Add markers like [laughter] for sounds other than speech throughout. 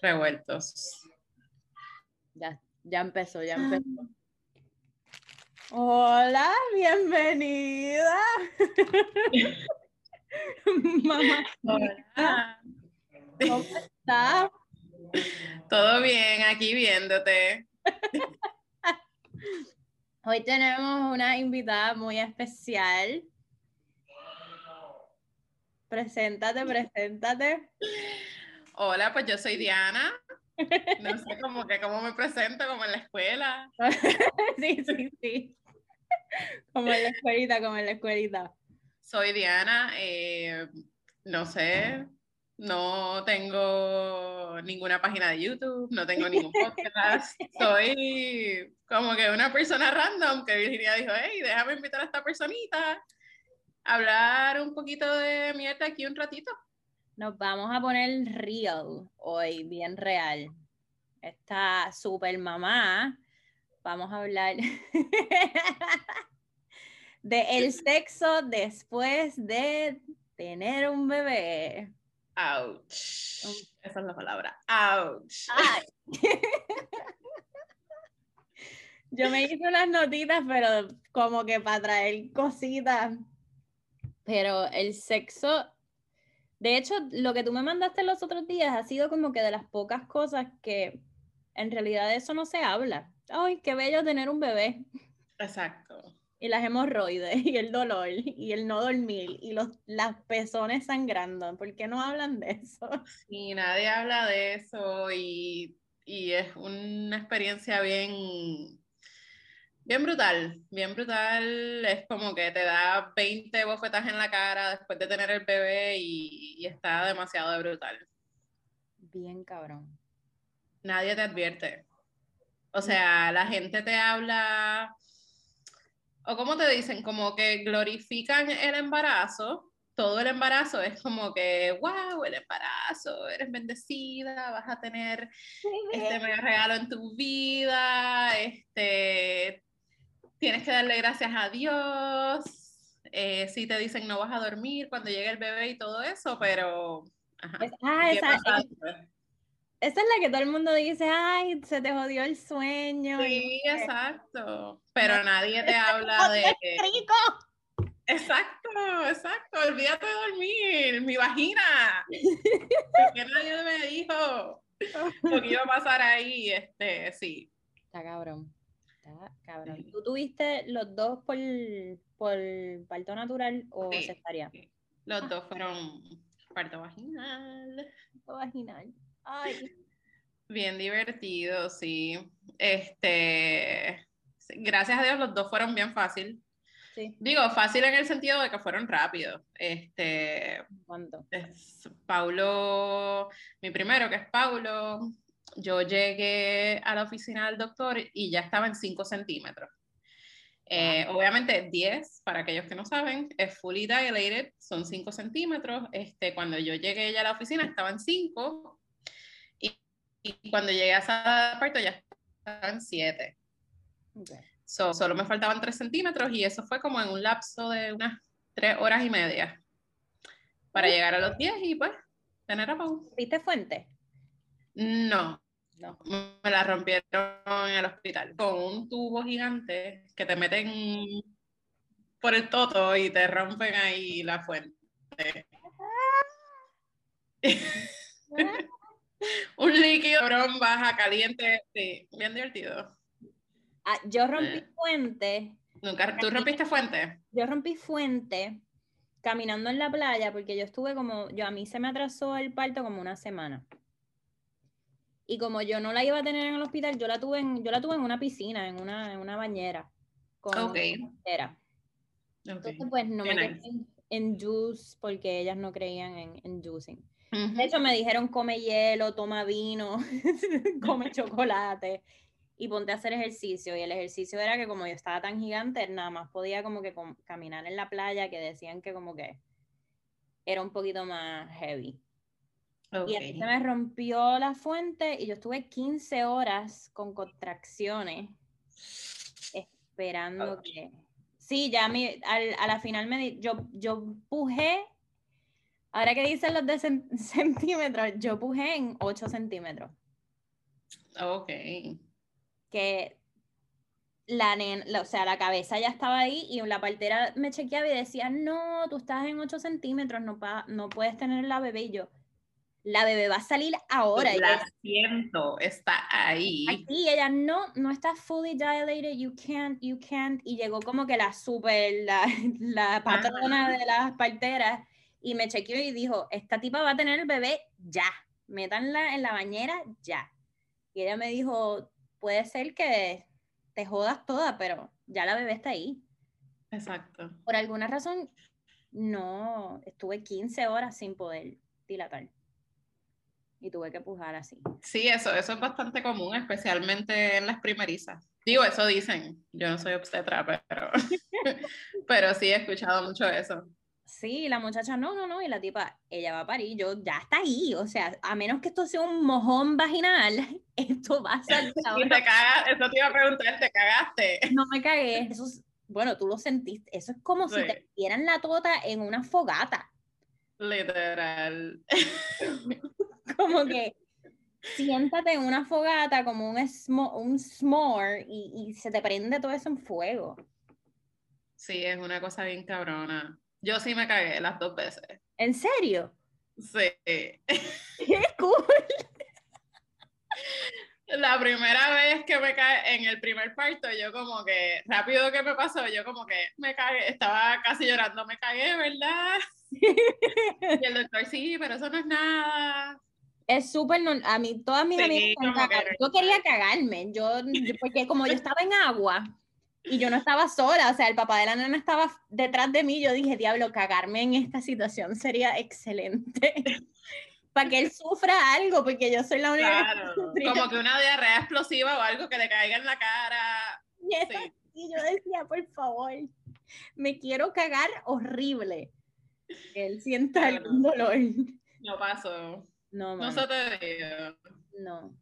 revueltos. Ya, ya empezó, ya empezó. Hola, bienvenida. [laughs] Mamá, Hola. ¿cómo estás? Todo bien, aquí viéndote. Hoy tenemos una invitada muy especial. Preséntate, preséntate. Hola, pues yo soy Diana. [laughs] No sé cómo que cómo me presento, como en la escuela. [laughs] Sí, sí, sí. Como en la escuelita, como en la escuelita. Soy Diana, eh, no sé, no tengo ninguna página de YouTube, no tengo ningún [laughs] podcast. Soy como que una persona random que Virginia dijo, hey, déjame invitar a esta personita a hablar un poquito de mierda aquí un ratito. Nos vamos a poner real hoy, bien real. Esta super mamá, vamos a hablar [laughs] de el sexo después de tener un bebé. Ouch. Esa es la palabra. Ouch. Ay. [laughs] Yo me hice unas notitas, pero como que para traer cositas. Pero el sexo, de hecho, lo que tú me mandaste los otros días ha sido como que de las pocas cosas que en realidad de eso no se habla. Ay, qué bello tener un bebé. Exacto. Y las hemorroides, y el dolor, y el no dormir, y los las pezones sangrando. ¿Por qué no hablan de eso? Y nadie habla de eso y, y es una experiencia bien, bien brutal, bien brutal. Es como que te da 20 bofetas en la cara después de tener el bebé y, y está demasiado de brutal. Bien cabrón. Nadie te advierte. O sea, la gente te habla, o como te dicen, como que glorifican el embarazo. Todo el embarazo es como que, wow, el embarazo, eres bendecida, vas a tener este [laughs] mega regalo en tu vida, este, tienes que darle gracias a Dios. Eh, si te dicen no vas a dormir cuando llegue el bebé y todo eso, pero... Ajá, Es- ah, ¿qué esa, después? esa es la que todo el mundo dice, ay, se te jodió el sueño. Sí. Pero Pero nadie te [laughs] habla de... ¡Rico! Exacto, exacto. Olvídate de dormir, mi vagina. [laughs] Porque nadie me dijo [laughs] lo que iba a pasar ahí. Este, sí. Está cabrón. Está cabrón. ¿Tú tuviste los dos por, por parto natural o Sí. cesárea? Los dos fueron parto vaginal. Parto vaginal. Ay. [laughs] Bien divertido, sí. Este, gracias a Dios los dos fueron bien fácil. Sí. Digo, fácil en el sentido de que fueron rápidos. Este, ¿Cuánto? es Paulo, mi primero que es Paulo, yo llegué a la oficina del doctor y ya estaba en 5 centímetros. Eh, obviamente 10, para aquellos que no saben, es fully dilated, son 5 centímetros. Este, cuando yo llegué ya a la oficina estaba en 5 y, y cuando llegué a esa parto ya estaba en 7. Ok. So, solo me faltaban 3 centímetros y eso fue como en un lapso de unas 3 horas y media para llegar a los 10 y pues tener a Pau. ¿Viste fuente? No, No. me la rompieron en el hospital con un tubo gigante que te meten por el toto y te rompen ahí la fuente. [laughs] Un líquido, cabrón, baja, caliente, sí, bien divertido. Ah, yo rompí Eh. fuente. ¿Nunca, ¿Tú rompiste fuente? Yo rompí fuente caminando en la playa porque yo estuve como, yo a mí se me atrasó el parto como una semana. Y como yo no la iba a tener en el hospital, yo la tuve en, yo la tuve en una piscina, en una, en una bañera. Con. Ok. Entonces, pues no Qué me nice. quedé en, juice porque ellas no creían en, en juicing. Ujú. De hecho, me dijeron come hielo, toma vino, [laughs] come [laughs] chocolate y ponte a hacer ejercicio. Y el ejercicio era que como yo estaba tan gigante, nada más podía como que caminar en la playa, que decían que como que era un poquito más heavy. Y a se me rompió la fuente y yo estuve 15 horas con contracciones esperando que... Sí, ya mi, a la final me yo, yo pujé, ahora que dicen los de [laughs] centímetros, yo pujé en 8 centímetros. Ok. Que la, o sea, la cabeza ya estaba ahí y la partera me chequeaba y decía, no, tú estás en 8 centímetros, no, no puedes tener la bebé. Y yo, la bebé va a salir ahora. La siento, está ahí. Y ella, no, no está fully dilated, you can't, you can't. Y llegó como que la super, la, la patrona de las parteras y me chequeó y dijo, esta tipa va a tener el bebé ya, métanla en la bañera ya. Y ella me dijo, puede ser que te jodas toda, pero ya la bebé está ahí. Exacto. Por alguna razón, no, estuve 15 horas sin poder dilatar y tuve que pujar así. Sí, eso, eso es bastante común, especialmente en las primerizas. Digo, eso dicen, yo no soy obstetra, pero, [laughs] pero sí he escuchado mucho eso. Sí, la muchacha, no, no, no, y la tipa, ella va a parir, yo, ya está ahí, o sea, a menos que esto sea un mojón vaginal, [laughs] esto va a salir. y [laughs] te cagas, eso te iba a preguntar, ¿te cagaste? No me cagué, eso es, bueno, tú lo sentiste, eso es como si te dieran la tota en una fogata. Literal. [laughs] como que siéntate en una fogata como un, un s'more y, se te prende todo eso en fuego. Sí, es una cosa bien cabrona. Yo sí me cagué las dos veces. ¿En serio? Sí. [laughs] ¡Qué cool! La primera vez que me cae en el primer parto, yo como que, rápido que me pasó, yo como que me cagué, estaba casi llorando, me cagué, ¿verdad? [laughs] y el doctor, sí, pero eso no es nada es súper, a mí, todas mis amigas, yo quería cagarme, yo, porque como yo estaba en agua y yo no estaba sola, o sea, el papá de la nena estaba detrás de mí, yo dije, diablo, cagarme en esta situación sería excelente. [laughs] para que él sufra algo, porque yo soy la única claro, Como que una diarrea explosiva o algo que le caiga en la cara. Y, yo decía, por favor, me quiero cagar horrible. Que él sienta algún dolor. No pasó. No, no se te No.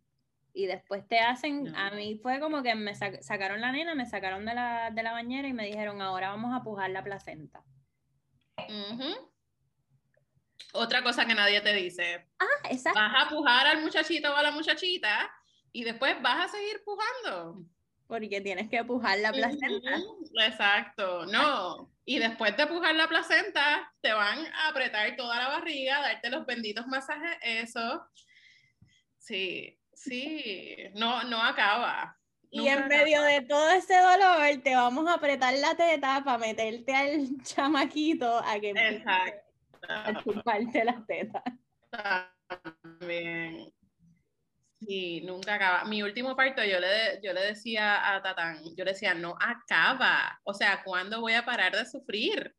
Y después te hacen, a mí fue como que me sacaron la nena, me sacaron de la, de la bañera y me dijeron, ahora vamos a pujar la placenta. Otra cosa que nadie te dice. Ah, exacto. Vas a pujar al muchachito o a la muchachita y después vas a seguir pujando. Porque tienes que pujar la placenta. Exacto, no. Y después de pujar la placenta, te van a apretar toda la barriga, darte los benditos masajes, eso. Sí, sí, no, no acaba. Y en medio de todo ese dolor, te vamos a apretar la teta para meterte al [laughs] chamaquito a que Exacto. a chuparte la teta. También. Sí, nunca acaba. Mi último parto yo le, yo le decía a Tatán, yo le decía, no acaba. O sea, ¿cuándo voy a parar de sufrir?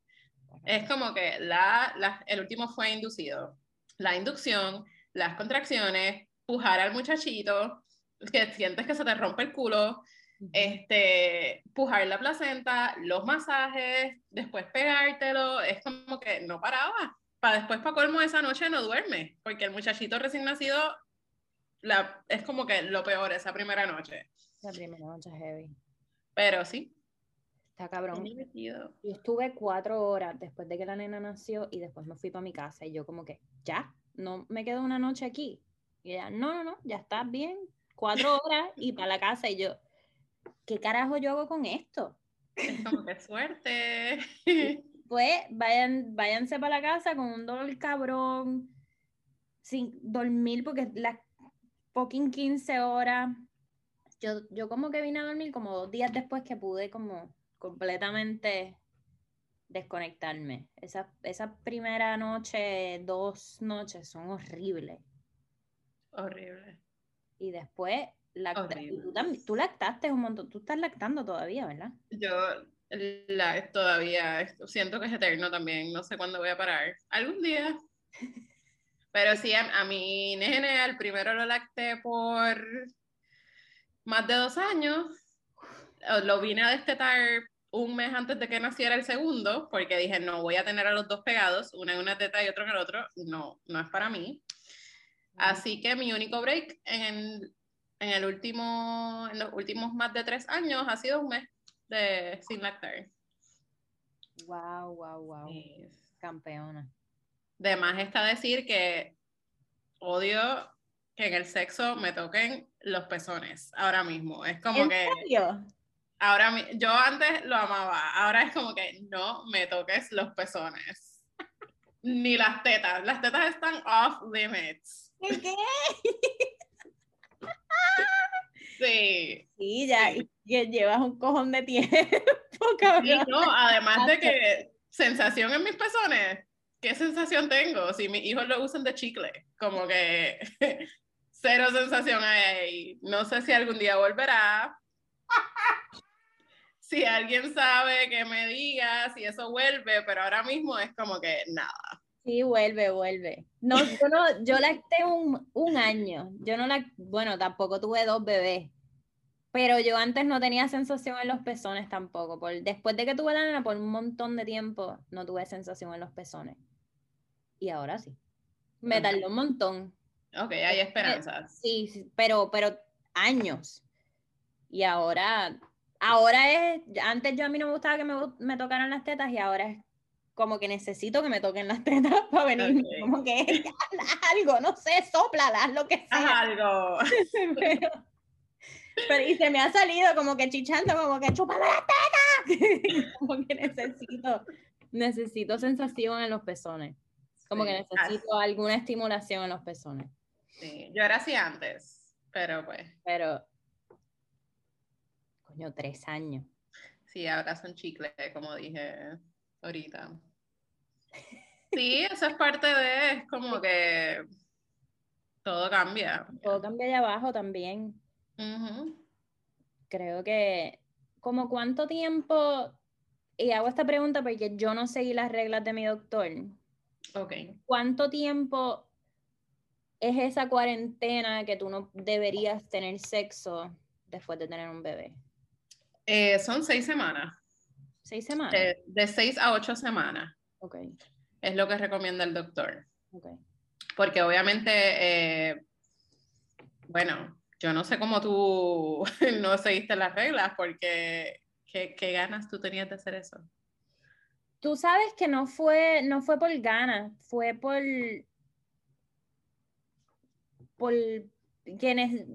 Es como que la, la, el último fue inducido. La inducción, las contracciones, pujar al muchachito, que sientes que se te rompe el culo, este, pujar la placenta, los masajes, después pegártelo, es como que no paraba. Para después, para colmo, esa noche no duerme, porque el muchachito recién nacido la, es como que lo peor esa primera noche. La primera noche heavy. Pero sí. Está cabrón. Yo estuve cuatro horas después de que la nena nació y después me fui para mi casa y yo como que, ya, no me quedo una noche aquí. Y ella, no, no, no, ya estás bien. Cuatro [laughs] horas y para la casa y yo, ¿qué carajo yo hago con esto? Es como que suerte. [laughs] Pues vayan, váyanse para la casa con un dolor cabrón, sin dormir, porque la fucking 15 horas. Yo, yo como que vine a dormir como dos días después que pude como completamente desconectarme. Esa, esa primera noche, dos noches son horribles. Horrible. Y después, tú, lactaste un montón, tú estás lactando todavía, ¿verdad? Yo la, todavía siento que es eterno también, no sé cuándo voy a parar. Algún día. [laughs] Pero sí, a, mi nene al primero lo lacté por más de dos años. Lo vine a destetar un mes antes de que naciera el segundo, porque dije, no voy a tener a los dos pegados, una en una teta y otro en el otro. No, no es para mí. Así que mi único break en el, en el último, en los últimos más de tres años ha sido un mes de sin lactar. Wow, wow, wow. Campeona. De más está decir que odio que en el sexo me toquen los pezones ahora mismo. Es como ¿En que. Serio? Ahora yo antes lo amaba, ahora es como que no me toques los pezones. [laughs] Ni las tetas. Las tetas están off limits. ¿Qué? [laughs] Sí. Sí, ya llevas un cojón de tiempo, cabrón. no, además de que sensación en mis pezones, ¿qué sensación tengo? Si mis hijos lo usan de chicle, como que [laughs] cero sensación ahí. No sé si algún día volverá. [laughs] si alguien sabe que me diga si eso vuelve, pero ahora mismo es como que nada. Sí, vuelve, vuelve. No, yo no, yo lacté un, un año. Yo no la, bueno, tampoco tuve dos bebés. Pero yo antes no tenía sensación en los pezones tampoco. Por, después de que tuve la nena, por un montón de tiempo, no tuve sensación en los pezones. Y ahora sí. Me tardó un montón. Ok, hay esperanzas. Sí, sí, pero, pero años. Y ahora, ahora es, antes yo a mí no me gustaba que me, me tocaran las tetas y ahora es como que necesito que me toquen las [laughs] tetas para venir, como que algo, no sé, soplalas, lo que sea. algo. [laughs] pero, y se me ha salido como que chichando, como que chupando las tetas. [laughs] como que necesito, necesito sensación en los pezones. Como que necesito alguna estimulación en los pezones. Sí, yo era así antes, pero pues. Pero, coño, tres años. Sí, ahora son chicles, como dije ahorita. Sí, eso es parte de, es como que todo cambia. Todo cambia allá abajo también. Creo que, como cuánto tiempo, y hago esta pregunta porque yo no seguí las reglas de mi doctor. ¿Cuánto tiempo es esa cuarentena que tú no deberías tener sexo después de tener un bebé? Eh, son seis semanas. ¿Seis semanas? De, seis a ocho semanas. Ok. Es lo que recomienda el doctor. Ok. Porque obviamente, eh, bueno, yo no sé cómo tú [laughs] no seguiste las reglas, porque ¿qué, ¿qué, ganas tú tenías de hacer eso? Tú sabes que no fue, no fue por ganas, fue por, por quienes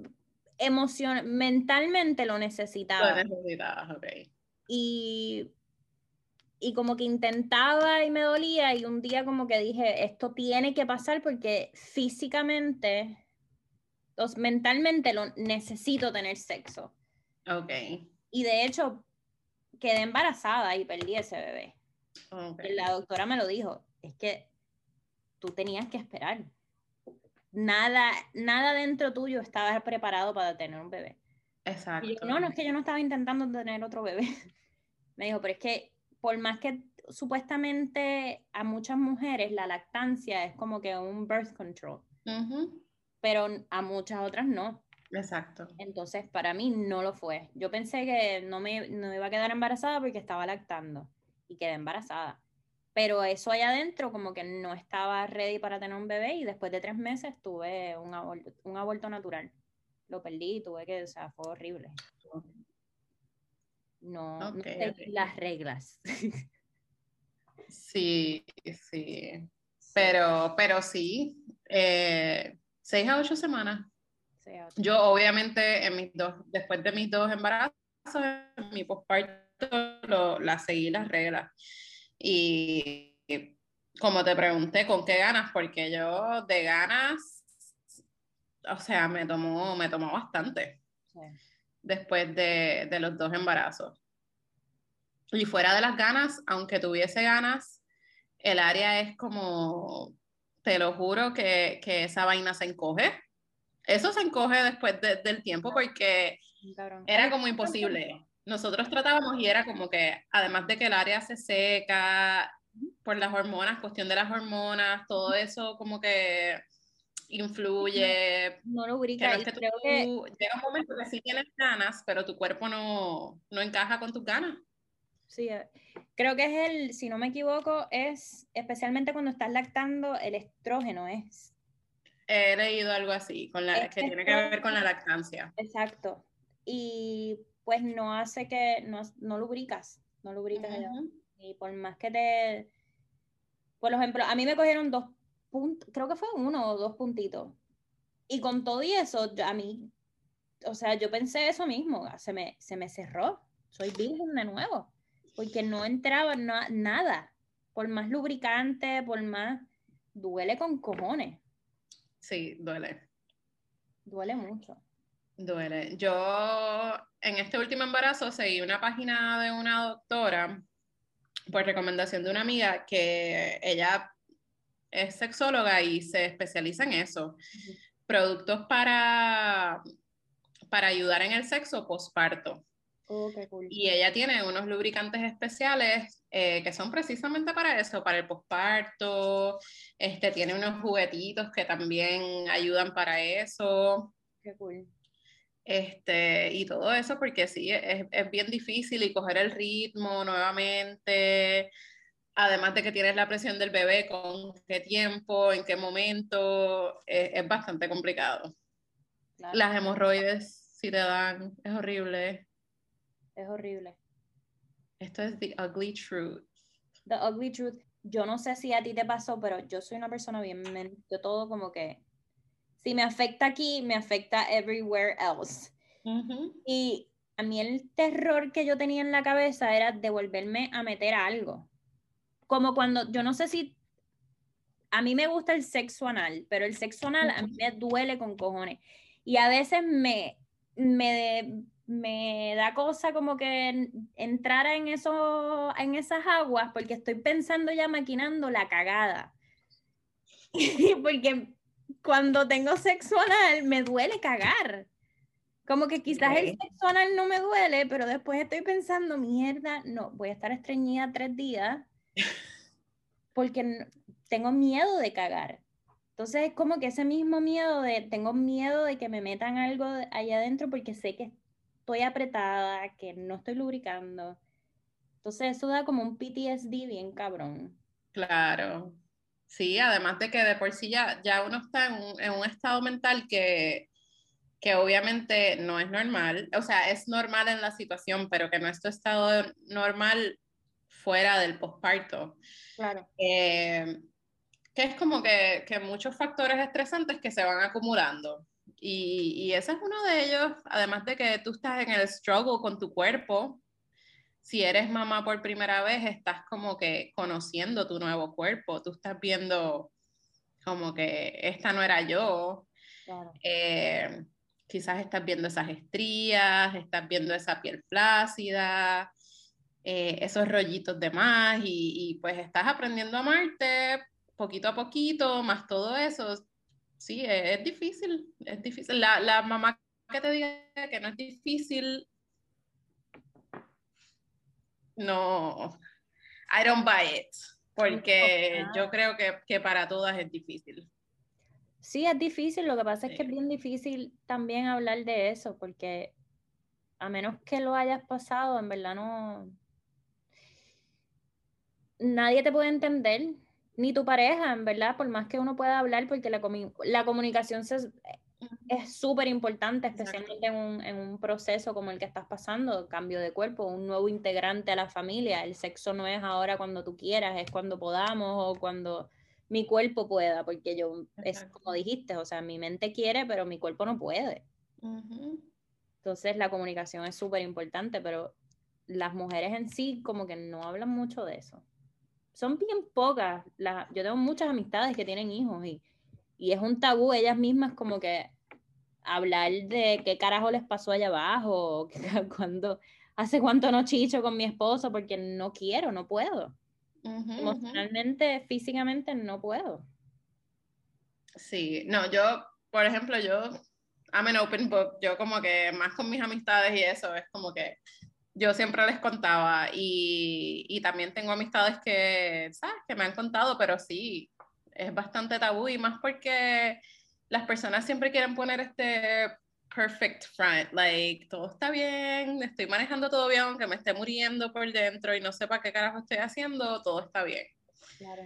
emocion mentalmente lo necesitaba. Lo necesitabas, ok. Y y como que intentaba y me dolía y un día como que dije, esto tiene que pasar porque físicamente, mentalmente lo necesito tener sexo. Ok. Y de hecho, quedé embarazada y perdí ese bebé. Okay. La doctora me lo dijo, es que tú tenías que esperar. Nada, nada dentro tuyo estaba preparado para tener un bebé. Exacto. no, no es que yo no estaba intentando tener otro bebé. [laughs] me dijo, pero es que por más que supuestamente a muchas mujeres la lactancia es como que un birth control, pero a muchas otras no. Exacto. Entonces, para mí no lo fue. Yo pensé que no me no iba a quedar embarazada porque estaba lactando y quedé embarazada. Pero eso allá adentro como que no estaba ready para tener un bebé y después de tres meses tuve un aborto, un aborto natural. Lo perdí, tuve que, o sea, fue horrible no, las reglas. Sí, sí. Pero, pero sí, eh, seis a ocho semanas. Yo obviamente en mis dos, después de mis dos embarazos, en mi postparto, la seguí las reglas. Y como te pregunté, ¿con qué ganas? Porque yo de ganas, o sea, me tomó, me tomó bastante después de, de los dos embarazos. Y fuera de las ganas, aunque tuviese ganas, el área es como, te lo juro, que, que esa vaina se encoge. Eso se encoge después del tiempo porque era como imposible. Nosotros tratábamos y era como que, además de que el área se seca por las hormonas, cuestión de las hormonas, todo eso como que influye. No lo ubica. que Llega un momento que sí tienes ganas, pero tu cuerpo no, no encaja con tus ganas. Sí, eh, creo que es el, si no me equivoco, es especialmente cuando estás lactando, el estrógeno es. he leído algo así, con la, que tiene que ver con la lactancia. Exacto. Y pues no hace que, no, no lubricas, no lubricas. Y por más que te, por ejemplo, a mí me cogieron dos puntos, creo que fue uno o dos puntitos. Y con todo y eso, a mí, o sea, yo pensé eso mismo, se me, se me cerró, soy virgen de nuevo, porque no entraba nada, por más lubricante, por más, duele con cojones. Sí, duele. Duele mucho. Duele. Yo en este último embarazo seguí una página de una doctora por recomendación de una amiga que ella es sexóloga y se especializa en eso. Productos para, para ayudar en el sexo posparto. Oh, y ella tiene unos lubricantes especiales eh, que son precisamente para eso, para el posparto. Este, tiene unos juguetitos que también ayudan para eso. Qué cool. Este, y todo eso porque sí, es, es bien difícil y coger el ritmo nuevamente. Además de que tienes la presión del bebé, con qué tiempo, en qué momento, es, bastante complicado. Las hemorroides, si te dan, es horrible. Es horrible. Esto es the ugly truth. The ugly truth. Yo no sé si a ti te pasó, pero yo soy una persona bien, yo todo como que, si me afecta aquí, me afecta everywhere else. Y a mí el terror que yo tenía en la cabeza era devolverme a meter algo. Como cuando, yo no sé si, a mí me gusta el sexo anal, pero el sexo anal a mí me duele con cojones. Y a veces me, me, me da cosa como que entrar en, eso, en esas aguas porque estoy pensando ya maquinando la cagada. [laughs] porque cuando tengo sexo anal me duele cagar. Como que quizás el sexo anal no me duele, pero después estoy pensando, mierda, no, voy a estar estreñida tres días porque tengo miedo de cagar. Entonces es como que ese mismo miedo de, tengo miedo de que me metan algo allá adentro porque sé que estoy apretada, que no estoy lubricando. Entonces eso da como un PTSD bien cabrón. Claro. Sí, además de que de por sí ya, ya uno está en un, en un estado mental que, que obviamente no es normal, o sea, es normal en la situación, pero que no es tu estado normal fuera del posparto. Claro. Eh, que es como que, que, muchos factores estresantes que se van acumulando. Y, y, ese es uno de ellos, además de que tú estás en el struggle con tu cuerpo. Si eres mamá por primera vez, estás como que conociendo tu nuevo cuerpo. Tú estás viendo como que esta no era yo. Claro. Eh, quizás estás viendo esas estrías, estás viendo esa piel flácida, eh, esos rollitos de más y, pues estás aprendiendo a amarte poquito a poquito, más todo eso. Sí, es, difícil, es difícil. La, la, mamá que te diga que no es difícil, no, I don't buy it, porque yo creo que, que para todas es difícil. Sí, es difícil, lo que pasa es que es bien difícil también hablar de eso, porque a menos que lo hayas pasado, en verdad no, nadie te puede entender, ni tu pareja, en verdad, por más que uno pueda hablar, porque la, la comunicación es súper importante, especialmente en un, en un, proceso como el que estás pasando, cambio de cuerpo, un nuevo integrante a la familia. El sexo no es ahora cuando tú quieras, es cuando podamos o cuando mi cuerpo pueda, porque yo, es como dijiste, o sea, mi mente quiere, pero mi cuerpo no puede. Entonces la comunicación es súper importante, pero las mujeres en sí como que no hablan mucho de eso son bien pocas. La, yo tengo muchas amistades que tienen hijos y, y es un tabú ellas mismas como que hablar de qué carajo les pasó allá abajo, [laughs] cuando, hace cuánto no chicho con mi esposo porque no quiero, no puedo. Emocionalmente, físicamente no puedo. Sí, no, yo, por ejemplo, yo, I'm an open book, yo como que más con mis amistades y eso, es como que yo siempre les contaba y, y, también tengo amistades que, ¿sabes? Que me han contado, pero sí, es bastante tabú y más porque las personas siempre quieren poner este perfect front, like, todo está bien, estoy manejando todo bien, aunque me esté muriendo por dentro y no sepa qué carajo estoy haciendo, todo está bien. Claro.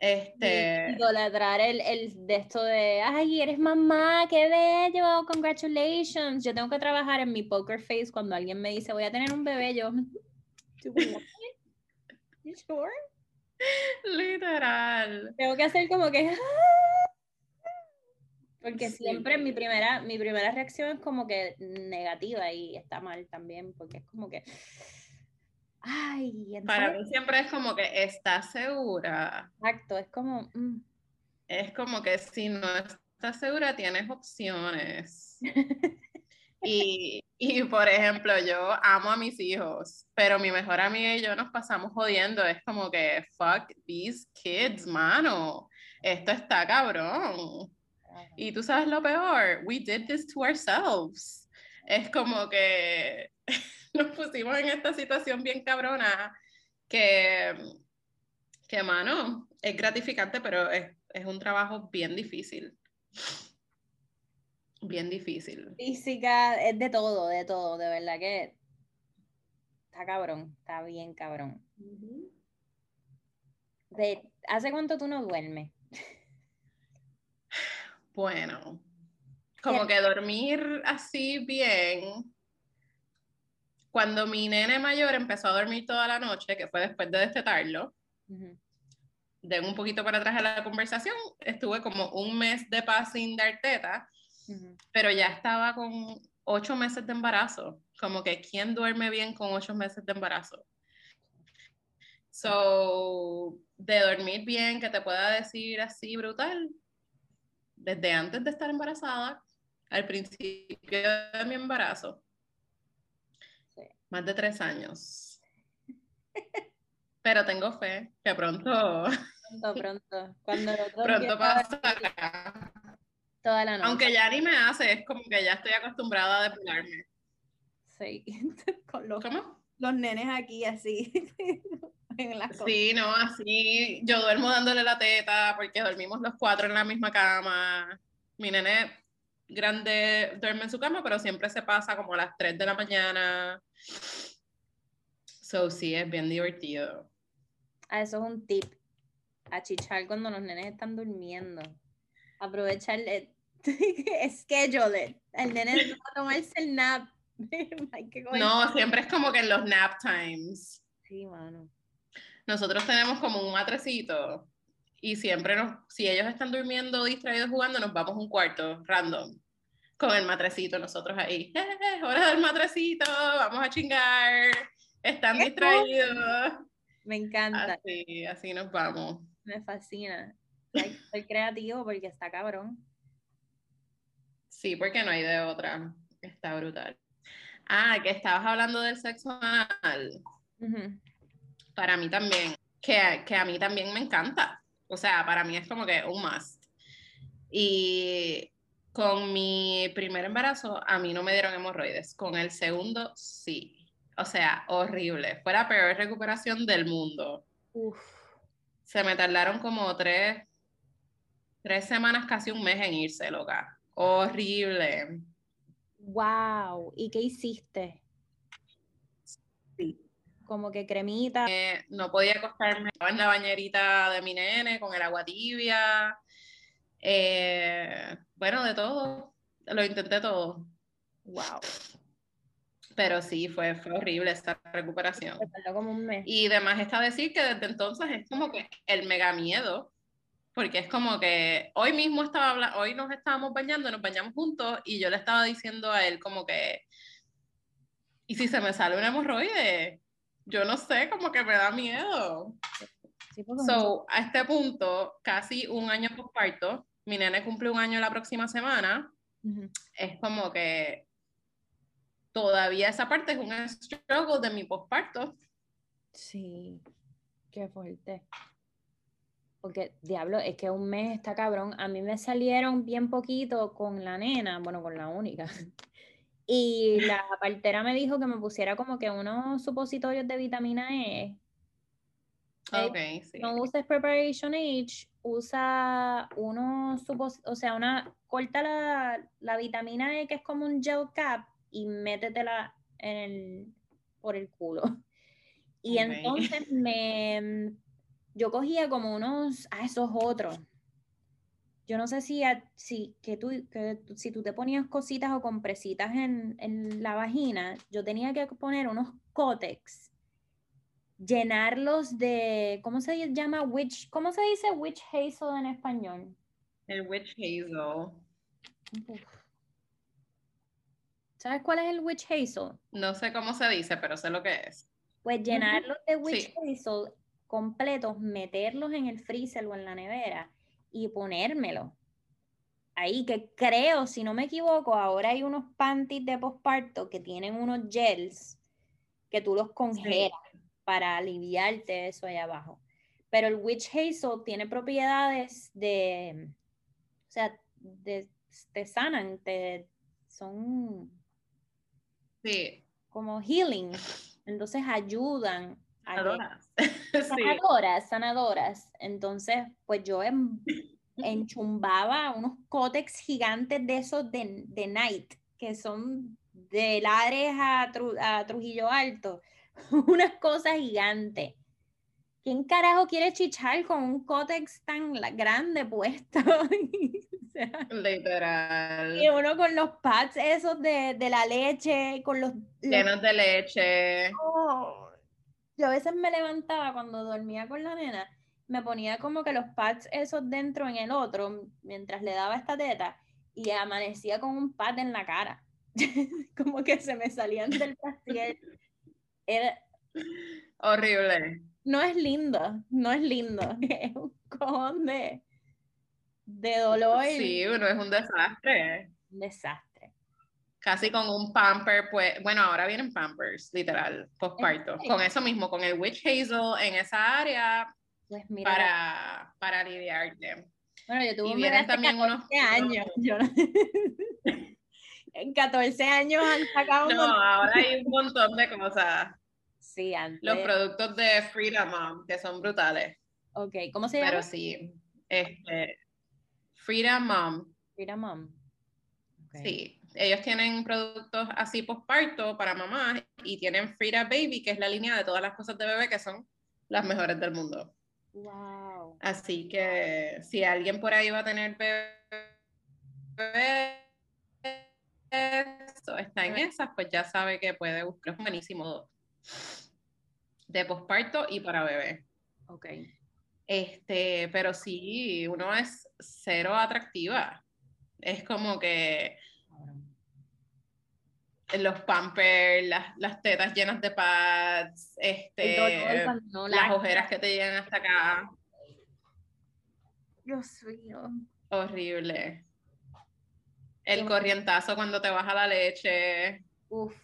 Este. Idolatrar el, el de esto de, ay, eres mamá, qué bello, congratulations. Yo tengo que trabajar en mi poker face cuando alguien me dice, voy a tener un bebé. Yo, [laughs] You sure? Literal. Tengo que hacer como que. "Ah". Porque Sí. siempre mi primera, mi primera reacción es como que negativa y está mal también, porque es como que. Ay, ¿en Para mí siempre es como que estás segura. Exacto, es como. mm, Es como que si no estás segura, tienes opciones. [laughs] Y, y, por ejemplo, yo amo a mis hijos, pero mi mejor amiga y yo nos pasamos jodiendo. Es como que, fuck these kids, mano. Esto está cabrón. Y tú sabes lo peor, we did this to ourselves. Es como que [laughs] nos pusimos en esta situación bien cabrona que, que mano, es gratificante, pero es, es un trabajo bien difícil. Bien difícil. Física, es de todo, de todo, de verdad que. Está cabrón, está bien cabrón. De, ¿Hace cuánto tú no duermes? Bueno, como que dormir así bien. Cuando mi nene mayor empezó a dormir toda la noche, que fue después de destetarlo, Ujú. de un poquito para atrás a la conversación, estuve como un mes de paz sin dar teta, Ujú. pero ya estaba con ocho meses de embarazo. Como que ¿quién duerme bien con ocho meses de embarazo? So, de dormir bien, que te pueda decir así brutal, desde antes de estar embarazada, al principio de mi embarazo, Sí. más de tres años. Pero tengo fe que pronto, Pronto, pronto. Cuando otro pronto pasará. toda la noche. Aunque ya ni me hace, es como que ya estoy acostumbrada a depilarme. Sí. [laughs] Con los, ¿Cómo? Los nenes aquí así. [laughs] en las cosas. Sí, no, así yo duermo dándole la teta porque dormimos los cuatro en la misma cama. Mi nene grande duerme en su cama, pero siempre se pasa como a las 3 de la mañana. So, sí, es bien divertido. Ah, eso es un tip. A chichar cuando los nenes están durmiendo. Aprovechar el [laughs] schedule it. El nene va a tomarse el nap. [laughs] No, siempre es como que en los nap times. Sí, mano. Nosotros tenemos como un matrecito y siempre nos, si ellos están durmiendo distraídos jugando, nos vamos a un cuarto random con el matrecito, nosotros ahí. [laughs] ¡Eh, hora del matrecito! Vamos a chingar. Están ¡Qué distraídos. Me encanta. Así, así nos vamos. Me fascina. Ser creativo porque está cabrón. Sí, porque no hay de otra. Está brutal. Ah, que estabas hablando del sexo anal. Ujú. para mí también, que, que a mí también me encanta. O sea, para mí es como que un must. Y con mi primer embarazo, a mí no me dieron hemorroides. Con el segundo, sí. O sea, horrible. Fue la peor recuperación del mundo. Uf. Se me tardaron como tres, tres semanas, casi un mes en irse, loca. Horrible. Wow. ¿Y qué hiciste? Sí. Como que cremita. Eh, no podía acostarme estaba en la bañerita de mi nene con el agua tibia. Eh, bueno, de todo. Lo intenté todo. Wow. Pero sí, fue, fue horrible esta recuperación. Como un mes. Y además está decir que desde entonces es como que el mega miedo, porque es como que hoy mismo estaba hoy nos estábamos bañando, nos bañamos juntos y yo le estaba diciendo a él como que, ¿y si se me sale una hemorroide? Yo no sé, como que me da miedo. Sí, So, a este punto, casi un año posparto, mi nene cumple un año la próxima semana, Ujú. es como que todavía esa parte es un struggle de mi posparto. Sí, qué fuerte. Porque, diablo, es que un mes está cabrón. A mí me salieron bien poquito con la nena, bueno, con la única. [laughs] Y la [laughs] partera me dijo que me pusiera como que unos supositorios de vitamina E. Eh, Ok, sí. No uses Preparation H, usa unos supos, o sea, una, corta la, la vitamina E que es como un gel cap y métetela en el, por el culo. Y entonces me, yo cogía como unos, ah, esos otros. Yo no sé si, si, que tú, que, si tú te ponías cositas o compresitas en, en la vagina, yo tenía que poner unos cótex, llenarlos de, ¿cómo se llama? Witch, ¿Cómo se dice witch hazel en español? El witch hazel. ¿Sabes cuál es el witch hazel? No sé cómo se dice, pero sé lo que es. Pues llenarlos de witch hazel completos, meterlos en el freezer o en la nevera y ponérmelo. Ahí que creo, si no me equivoco, ahora hay unos panties de posparto que tienen unos gels que tú los congelas para aliviarte eso ahí abajo. Pero el witch hazel tiene propiedades de, o sea, te sanan, te son sí. como healing. Entonces ayudan a. [laughs] [laughs] sanadoras, sanadoras. Entonces, pues yo enchumbaba unos cótex gigantes de esos de, de Night, que son de Lares a, a Trujillo Alto, [laughs] unas cosas gigantes. ¿Quién carajo quiere chichar con un cótex tan grande puesto? [laughs] Literal. Y uno con los pads esos de, la leche, con los... Llenos de leche. Oh. Yo a veces me levantaba cuando dormía con la nena, me ponía como que los pads esos dentro en el otro, mientras le daba esta teta, y amanecía con un pad en la cara. [laughs] como que se me salían del pastel. Era... Horrible. No es lindo, no es lindo. [laughs] Es un cojón de de dolor. Sí, uno es un desastre. Un desastre. Casi con un pamper, pues, bueno, ahora vienen pampers, literal, postparto. Con eso mismo, con el witch hazel en esa área pues mira, para, para. Bueno, yo tuve y un también 14 unos años. [laughs] Yo [laughs] en 14 años han sacado No, ahora hay un montón de cosas. Sí, antes. Los productos de Freedom Mom, que son brutales. Ok, ¿cómo se llama? Pero sí, este, Freedom Mom. Freedom Mom. Sí, ellos tienen productos así postparto para mamás y tienen Frida Baby, que es la línea de todas las cosas de bebé que son las mejores del mundo. Wow. Así que si alguien por ahí va a tener bebé, está en esas, pues ya sabe que puede buscar. Es buenísimo de postparto y para bebé. Ok. Este, pero sí, uno es cero atractiva. Es como que los pampers, las, tetas llenas de pads, este, las ojeras que te llegan hasta acá. Dios mío. Horrible. El corrientazo cuando te baja la leche. Uf,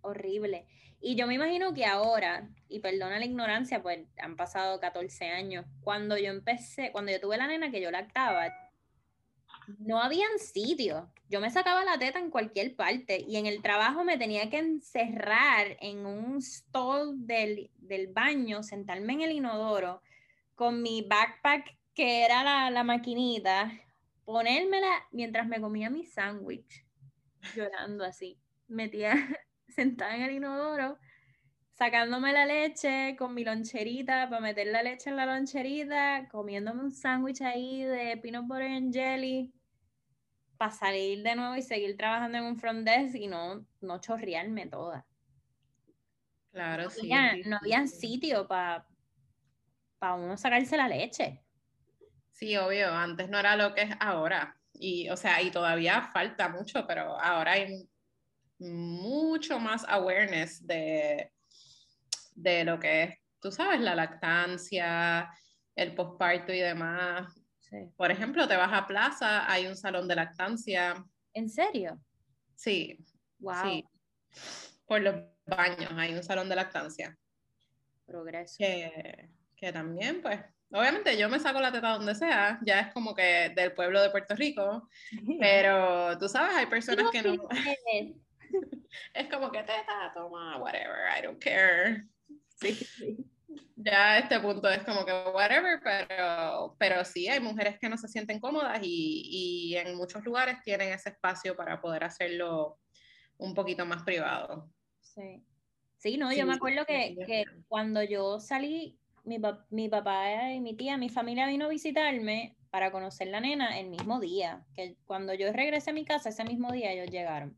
horrible. Y yo me imagino que ahora, y perdona la ignorancia, pues han pasado 14 años, cuando yo empecé, cuando yo tuve la nena que yo lactaba, no habían sitios. Yo me sacaba la teta en cualquier parte y en el trabajo me tenía que encerrar en un stall del, del baño, sentarme en el inodoro con mi backpack que era la, la maquinita, ponérmela mientras me comía mi sándwich, llorando así. Metía [laughs] sentada en el inodoro, sacándome la leche con mi loncherita para meter la leche en la loncherita, comiéndome un sándwich ahí de peanut butter and jelly para salir de nuevo y seguir trabajando en un front desk y no, no chorrearme toda. Claro, sí. no había sitio para para uno sacarse la leche. Sí, obvio, antes no era lo que es ahora. Y, o sea, y todavía falta mucho, pero ahora hay mucho más awareness de, de lo que es, tú sabes, la lactancia, el posparto y demás. Por ejemplo, te vas a plaza, hay un salón de lactancia. ¿En serio? Sí. Wow. Sí. Por los baños hay un salón de lactancia. Progreso. Que, que también, pues, obviamente yo me saco la teta donde sea, ya es como que del pueblo de Puerto Rico, pero tú sabes, hay personas que no [laughs] es como que teta, toma, whatever, I don't care. Sí, Ya a este punto es como que whatever, pero, pero sí, hay mujeres que no se sienten cómodas y, y en muchos lugares tienen ese espacio para poder hacerlo un poquito más privado. Sí. Sí, no, yo me acuerdo que, que, cuando yo salí, mi, mi papá y mi tía, mi familia vino a visitarme para conocer la nena el mismo día, que cuando yo regresé a mi casa, ese mismo día ellos llegaron.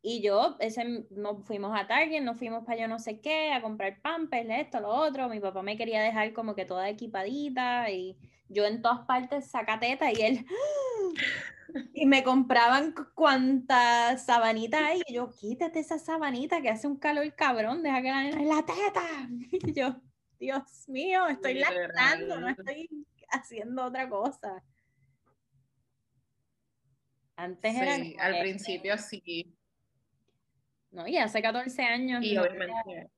Y yo, ese, nos fuimos a Target, nos fuimos para yo no sé qué, a comprar pampers, esto, lo otro. Mi papá me quería dejar como que toda equipadita y yo en todas partes sacateta y él... [laughs] Y me compraban cuantas sabanitas hay. Y yo, quítate esa sabanita que hace un calor cabrón, deja que la en la teta. [laughs] Y yo, Dios mío, estoy lactando, no estoy haciendo otra cosa. Antes sí, era. al principio sí. No, y hace 14 años. Y obviamente.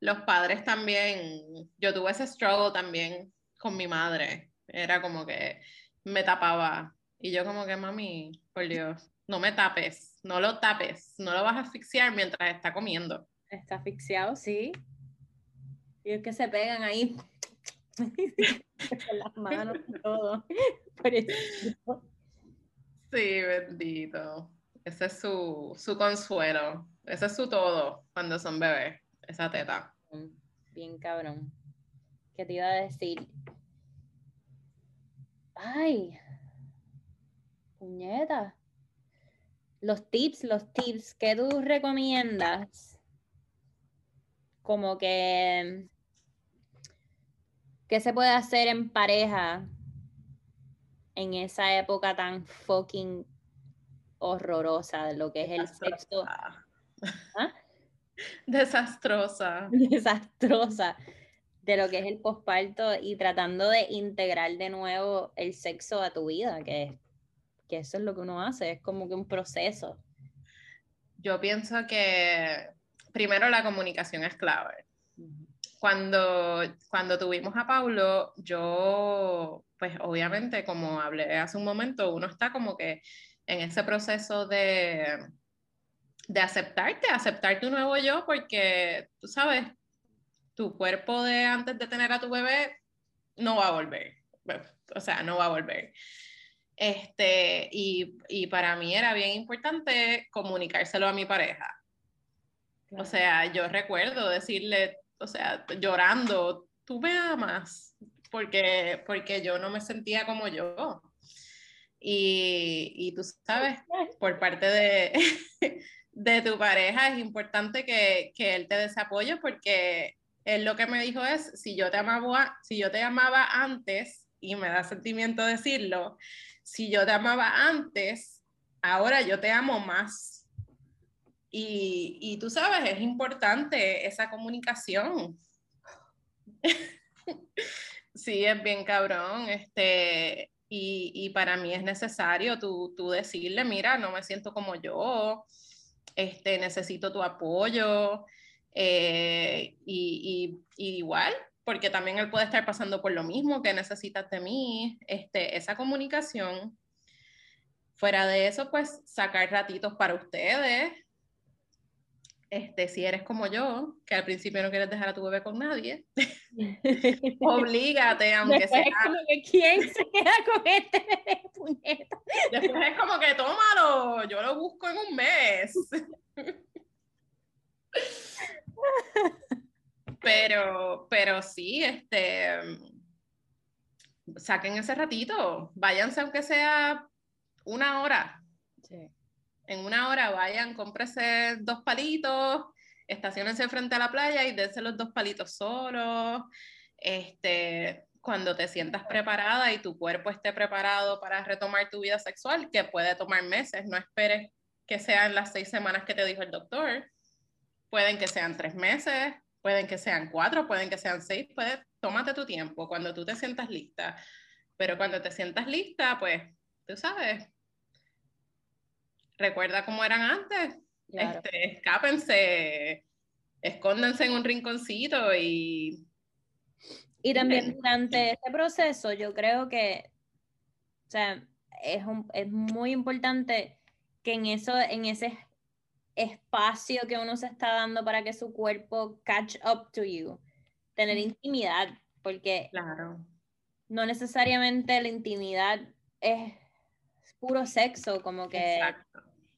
Los padres también. Yo tuve ese struggle también con mi madre. Era como que me tapaba. Y yo, como que, mami, por Dios, no me tapes, no lo tapes, no lo vas a asfixiar mientras está comiendo. Está asfixiado, sí. Y es que se pegan ahí con [laughs] las manos y todo. [laughs] Sí, bendito. Ese es su, su consuelo. Ese es su todo cuando son bebés, esa teta. Bien cabrón. ¿Qué te iba a decir? Ay, puñeta. Los tips, los tips que tú recomiendas. Como que. ¿Qué se puede hacer en pareja en esa época tan fucking horrorosa de lo que es el sexo? ¿Ah? Desastrosa. [laughs] Desastrosa de lo que es el posparto y tratando de integrar de nuevo el sexo a tu vida, que, que eso es lo que uno hace, es como que un proceso. Yo pienso que primero la comunicación es clave. Cuando, cuando tuvimos a Paulo, yo, pues obviamente, como hablé hace un momento, uno está como que en ese proceso de, de aceptarte, aceptar tu nuevo yo, porque tú sabes, tu cuerpo de antes de tener a tu bebé no va a volver. O sea, no va a volver. Este, y, y para mí era bien importante comunicárselo a mi pareja. O sea, yo recuerdo decirle, o sea, llorando, tú me amas, porque, porque yo no me sentía como yo. Y, y tú sabes, por parte de, [laughs] de tu pareja es importante que, que él te dé ese apoyo porque él lo que me dijo es, si yo te amaba, si yo te amaba antes, y me da sentimiento decirlo, si yo te amaba antes, ahora yo te amo más. Y, y tú sabes, es importante esa comunicación. [laughs] sí, es bien cabrón. Este, y, y, para mí es necesario tú, tú, decirle, mira, no me siento como yo, este, necesito tu apoyo, eh, y, igual, porque también él puede estar pasando por lo mismo que necesitas de mí, este, esa comunicación. Fuera de eso, pues sacar ratitos para ustedes. Este, si eres como yo, que al principio no quieres dejar a tu bebé con nadie, [laughs] oblígate, aunque sea. ¿Quién se [laughs] queda con este bebé, Después es como que tómalo, yo lo busco en un mes. [laughs] Pero, pero sí, este, saquen ese ratito, váyanse aunque sea una hora. En una hora vayan, cómprese dos palitos, estacionense frente a la playa y dense los dos palitos solos. Este, cuando te sientas preparada y tu cuerpo esté preparado para retomar tu vida sexual, que puede tomar meses, no esperes que sean las seis semanas que te dijo el doctor Pueden que sean tres meses, pueden que sean cuatro, pueden que sean seis, puedes, tómate tu tiempo cuando tú te sientas lista. Pero cuando te sientas lista, pues, tú sabes, recuerda cómo eran antes. Este, escápense, escóndanse en un rinconcito y... Y también durante este proceso yo creo que, o sea, es, es muy importante que en, eso, en ese espacio que uno se está dando para que su cuerpo catch up to you. Tener intimidad, porque claro. no necesariamente la intimidad es puro sexo, como que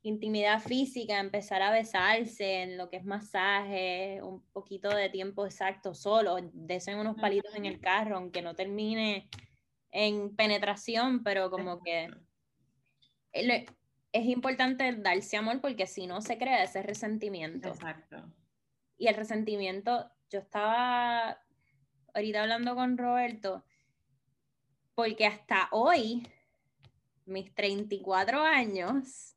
intimidad física, empezar a besarse en lo que es masaje, un poquito de tiempo exacto solo, desen unos palitos en el carro, aunque no termine en penetración, pero como que es importante darse amor porque si no se crea ese resentimiento. Exacto. Y el resentimiento, yo estaba ahorita hablando con Roberto, porque hasta hoy, mis 34 años,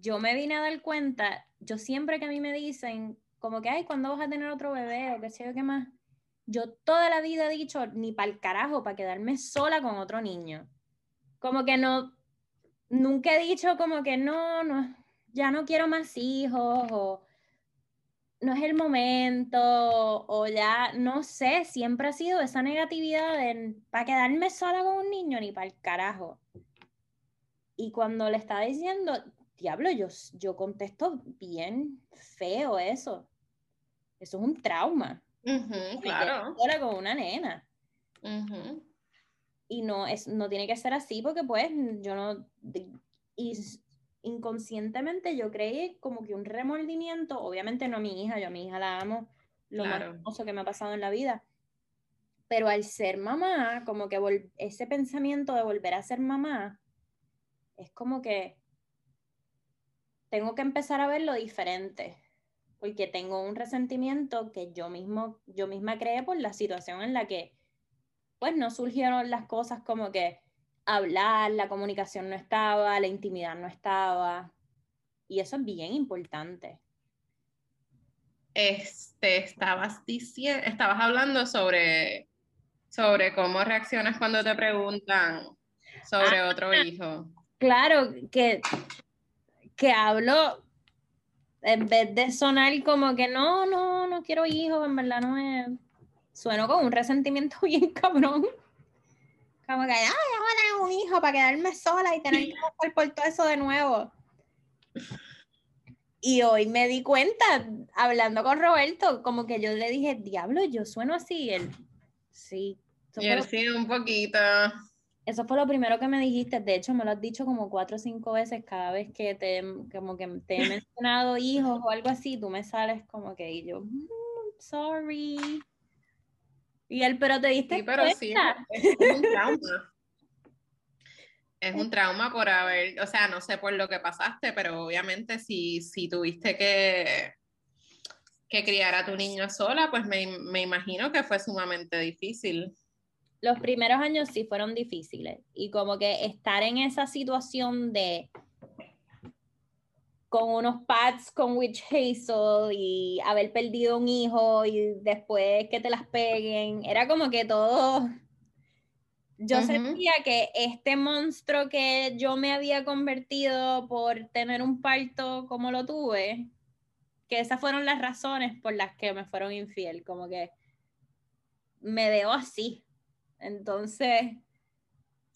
yo me vine a dar cuenta, yo siempre que a mí me dicen, como que, ay, ¿cuándo vas a tener otro bebé? O qué sé yo qué más. Yo toda la vida he dicho, ni para el carajo, para quedarme sola con otro niño. Como que no, nunca he dicho como que no, no, ya no quiero más hijos, o no es el momento, o ya, no sé, siempre ha sido esa negatividad de, para quedarme sola con un niño, ni para el carajo. Y cuando le estaba diciendo, diablo, yo, yo contesto bien feo eso. Eso es un trauma. claro. Sola con una nena. Y no, es, no tiene que ser así porque pues yo no... Y inconscientemente yo creí como que un remordimiento, obviamente no a mi hija, yo a mi hija la amo, lo más hermoso que me ha pasado en la vida, pero al ser mamá, como que ese pensamiento de volver a ser mamá, es como que tengo que empezar a verlo diferente, porque tengo un resentimiento que yo mismo, yo misma creé por la situación en la que, pues, no surgieron las cosas como que hablar, la comunicación no estaba, la intimidad no estaba. Y eso es bien importante. Este, estabas diciendo, estabas hablando sobre, sobre cómo reaccionas cuando te preguntan sobre ah, otro hijo. Claro, que, que hablo en vez de sonar como que no, no, no quiero hijos, en verdad no es. Sueno con un resentimiento [laughs] bien cabrón. Como que, ay, vamos a tener un hijo para quedarme sola y tener que pasar por todo eso de nuevo. Y hoy me di cuenta, hablando con Roberto, como que yo le dije, diablo, yo sueno así. él, sí. Y él sí, un poquito. Eso fue lo primero que me dijiste. De hecho, me lo has dicho como cuatro o cinco veces cada vez que te, como que te he [laughs] mencionado hijos o algo así. Tú me sales como que, y yo, mm, sorry. Y él, pero te diste sí, pero sí, es un trauma. es un [laughs] trauma por haber, o sea, no sé por lo que pasaste, pero obviamente si, si tuviste que, que criar a tu niño sola, pues me, me imagino que fue sumamente difícil. Los primeros años sí fueron difíciles y como que estar en esa situación de con unos pads con Witch Hazel y haber perdido un hijo y después que te las peguen. Era como que todo. Yo sentía que este monstruo que yo me había convertido por tener un parto como lo tuve, que esas fueron las razones por las que me fueron infiel, como que me veo así. Entonces,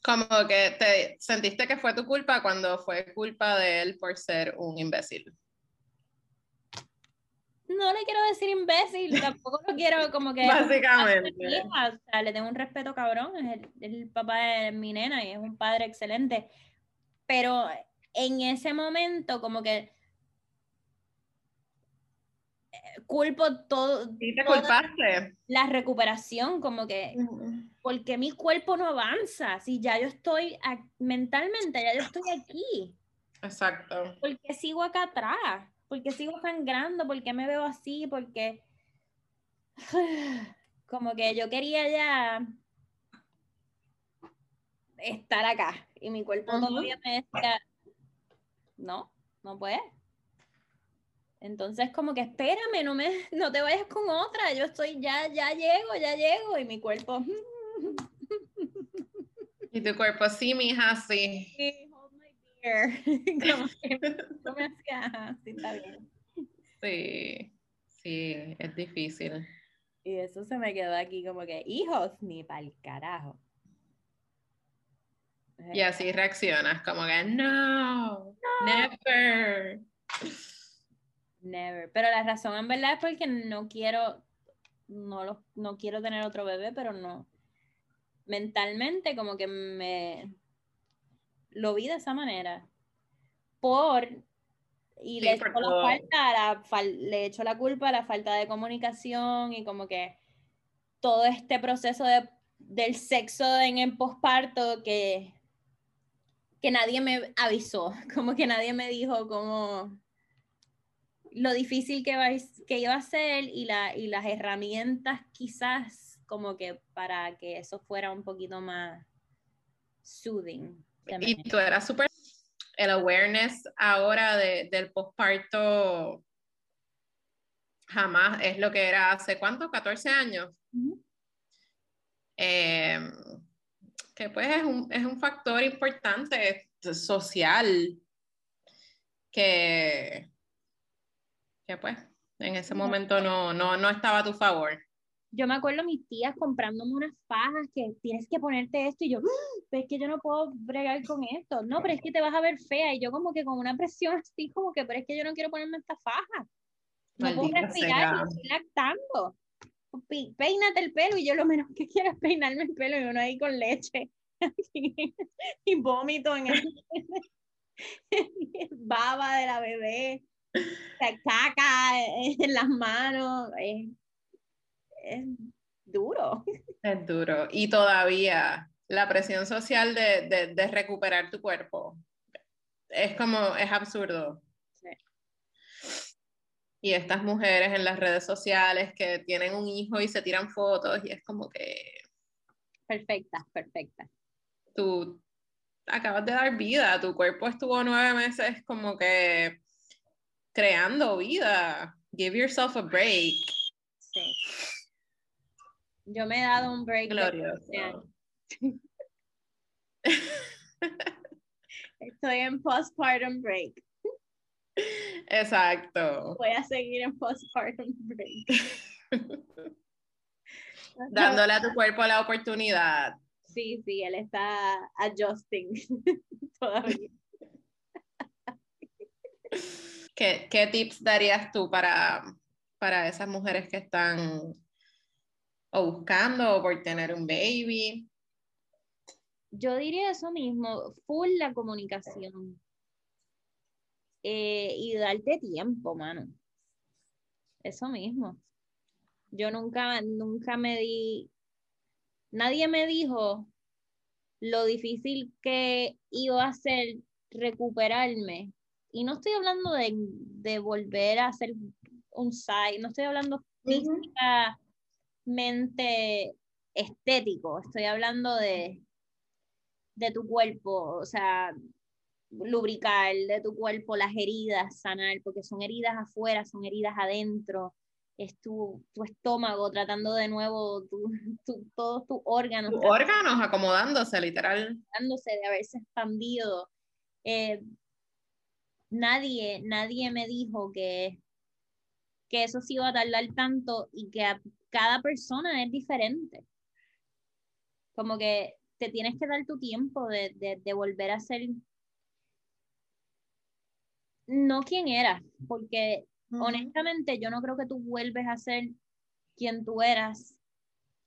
como que te sentiste que fue tu culpa cuando fue culpa de él por ser un imbécil. No le quiero decir imbécil, tampoco lo quiero como que... [laughs] Básicamente. o sea, le tengo un respeto cabrón, es el, papá de mi nena y es un padre excelente. Pero en ese momento como que culpo todo. ¿Y te culpaste? La recuperación, como que porque mi cuerpo no avanza? Si ya yo estoy mentalmente, ya yo estoy aquí. Exacto. porque sigo acá atrás? porque sigo sangrando? porque me veo así? Porque [sighs] como que yo quería ya estar acá y mi cuerpo todavía me decía, no, no puede. Entonces como que espérame, no me, [laughs] no te vayas con otra, yo estoy ya, ya llego, ya llego y mi cuerpo, [laughs] y tu cuerpo, sí, mija, sí. Sí, hold my beer. [laughs] Como que no me hacía, sí, está bien. Sí, sí, es difícil. Y eso se me quedó aquí como que, hijos, ni pa'l carajo. Y así reaccionas, como que, no, never. Never. Pero la razón en verdad es porque no quiero, no, lo, no quiero tener otro bebé, pero no, mentalmente como que me lo vi de esa manera. por y le, echo la falta, le echo la culpa a la falta de comunicación y como que todo este proceso de, del sexo en el posparto que, que nadie me avisó, [laughs] como que nadie me dijo como lo difícil que, va, que iba a ser y, la, y las herramientas quizás como que para que eso fuera un poquito más soothing. Y tú eras súper el awareness ahora del posparto jamás es lo que era hace cuánto, 14 años. Em, que pues es un, es un, factor importante social que, que pues en ese momento no, no, no estaba a tu favor yo me acuerdo mis tías comprándome unas fajas que tienes que ponerte esto y yo, ¡Ah! es que yo no puedo bregar con esto. No, pero es que te vas a ver fea y yo como que con una presión [laughs] así como que, pero es que yo no quiero ponerme esta faja. No puedo respirar, estoy lactando. Peínate el pelo y yo lo menos que quiero es peinarme el pelo y uno ahí con leche [laughs] y vómito [laughs] en el baba de la bebé, [laughs] caca en las manos es duro. Es duro. Y todavía la presión social de, de, recuperar tu cuerpo es como, es absurdo. Y estas mujeres en las redes sociales que tienen un hijo y se tiran fotos y es como que... Perfecta, perfecta. Tú acabas de dar vida, tu cuerpo estuvo nueve meses como que creando vida. Give yourself a break. Sí. Yo me he dado un break. Glorioso. [laughs] Estoy en postpartum break. Exacto. Voy a seguir en postpartum break. [laughs] Dándole a tu cuerpo la oportunidad. Sí, sí, él está adjusting [laughs] todavía. ¿Qué, ¿Qué, tips darías tú para, para esas mujeres que están o buscando o por tener un baby. Yo diría eso mismo, full la comunicación. Eh, y darte tiempo, mano. Eso mismo. Yo nunca, nunca me di, nadie me dijo lo difícil que iba a ser recuperarme. Y no estoy hablando de, volver a hacer un site, no estoy hablando física, mente estético, estoy hablando de, de tu cuerpo, o sea, lubricar de tu cuerpo las heridas, sanar, porque son heridas afuera, son heridas adentro, es tu, tu estómago tratando de nuevo tu, todos tus órganos. órganos acomodándose, literal. Acomodándose de haberse expandido. Eh, nadie, nadie me dijo que, que eso sí iba a tardar tanto y que cada persona es diferente. Como que te tienes que dar tu tiempo de, volver a ser no quien eras, porque honestamente yo no creo que tú vuelves a ser quien tú eras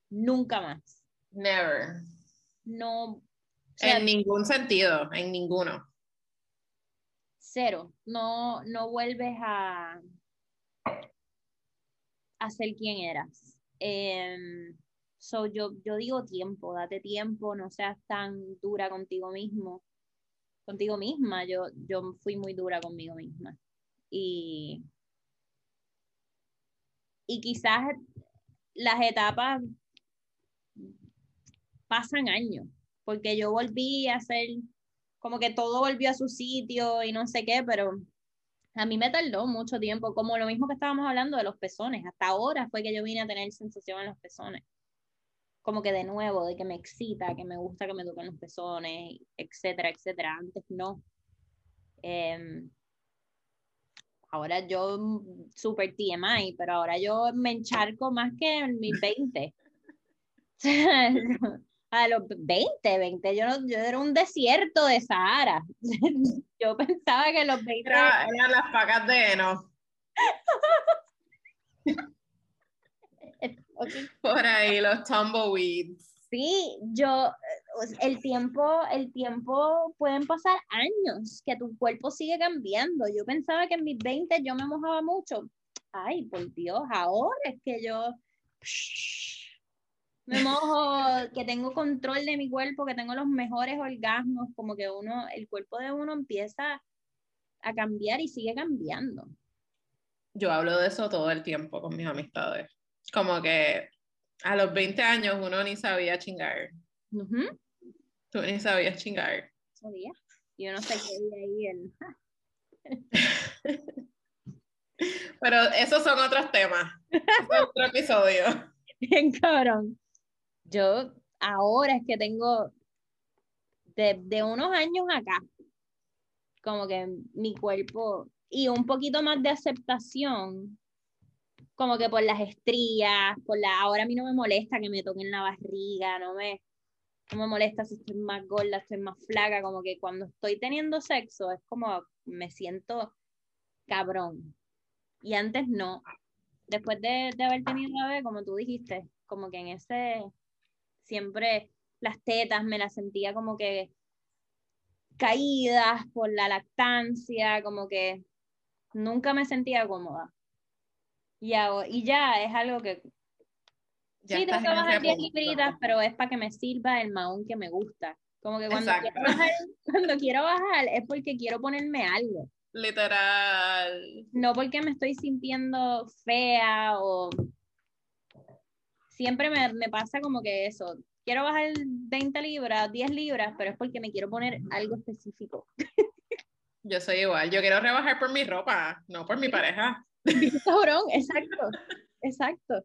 nunca más. Never. No. en ningún sentido, en ninguno. Cero. No, no vuelves a, a ser quien eras. Em, so yo, yo digo tiempo, date tiempo, no seas tan dura contigo mismo, contigo misma. Yo, yo fui muy dura conmigo misma. Y, y quizás las etapas pasan años, porque yo volví a hacer como que todo volvió a su sitio y no sé qué, pero a mí me tardó mucho tiempo, como lo mismo que estábamos hablando de los pezones. Hasta ahora fue que yo vine a tener sensación en los pezones. Como que de nuevo, de que me excita, que me gusta que me toquen los pezones, etcétera, etcétera. Antes no. Em, ahora yo super TMI, pero ahora yo me encharco más que en mis 20. [laughs] [laughs] a los 20, 20, yo, no, yo era un desierto de Sahara. [laughs] yo pensaba que los 20... eran las pagas de heno. [laughs] Por ahí, los tumbleweeds. Sí, yo, el tiempo, el tiempo pueden pasar años que tu cuerpo sigue cambiando. Yo pensaba que en mis 20 yo me mojaba mucho. Ay, por Dios, ahora es que yo me mojo, que tengo control de mi cuerpo, que tengo los mejores orgasmos, como que uno, el cuerpo de uno empieza a cambiar y sigue cambiando. Yo hablo de eso todo el tiempo con mis amistades. Como que a los 20 años uno ni sabía chingar. Tú ni sabías chingar. Sabía. Yo no sé qué ahí el... [laughs] Pero esos son otros temas. otro episodio. [laughs] Bien cabrón. Yo ahora es que tengo de, de unos años acá, como que mi cuerpo y un poquito más de aceptación como que por las estrías, por la, ahora a mí no me molesta que me toquen la barriga, no me, no me molesta si estoy más gorda, estoy más flaca, como que cuando estoy teniendo sexo es como me siento cabrón. Y antes no. Después de, de haber tenido la bebé, como tú dijiste, como que en ese, siempre las tetas me las sentía como que caídas por la lactancia, como que nunca me sentía cómoda. Y, y ya es algo que... sí, tengo que bajar 10 libritas, pero es para que me sirva el maón que me gusta. Como que cuando quiero, bajar, cuando quiero bajar es porque quiero ponerme algo. Literal. No porque me estoy sintiendo fea o... Siempre me, me pasa como que eso, quiero bajar 20 libras, 10 libras, pero es porque me quiero poner algo específico. Yo soy igual, yo quiero rebajar por mi ropa, no por mi pareja. [laughs] cabrón, exacto, exacto.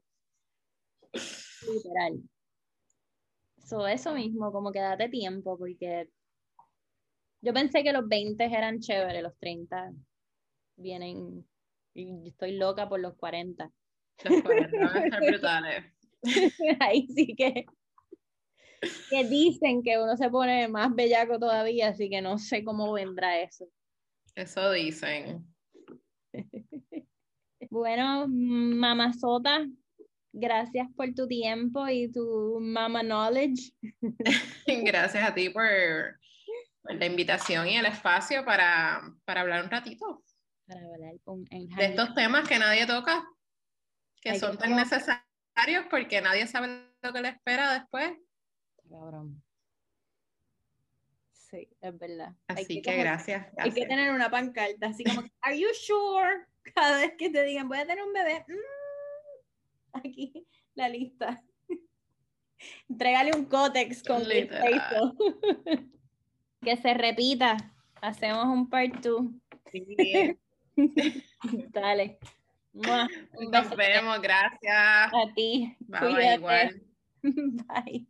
Literal. So, eso mismo, como que date tiempo, porque yo pensé que los 20 eran chéveres, los 30 vienen, y estoy loca por los 40. Los 40 van a estar [laughs] brutales. [laughs] Ahí sí que, que dicen que uno se pone más bellaco todavía, así que no sé cómo vendrá eso. Eso dicen. [laughs] Bueno, mamazota, gracias por tu tiempo y tu mama knowledge. [laughs] Gracias a ti por, la invitación y el espacio para, hablar un ratito. Para hablar de estos temas que nadie toca, que son tan necesarios porque nadie sabe lo que le espera después. Cabrón. Sí, es verdad. Así que, gracias, Hay que tener una pancarta, así como, ¿Are you sure? [laughs] Cada vez que te digan, voy a tener un bebé, mm, aquí la lista. [laughs] Entrégale un cótex con Facebook. [laughs] que se repita. Hacemos un part 2. Sí. Dale. Nos vemos, gracias. A ti. Bye, igual. [laughs] Bye.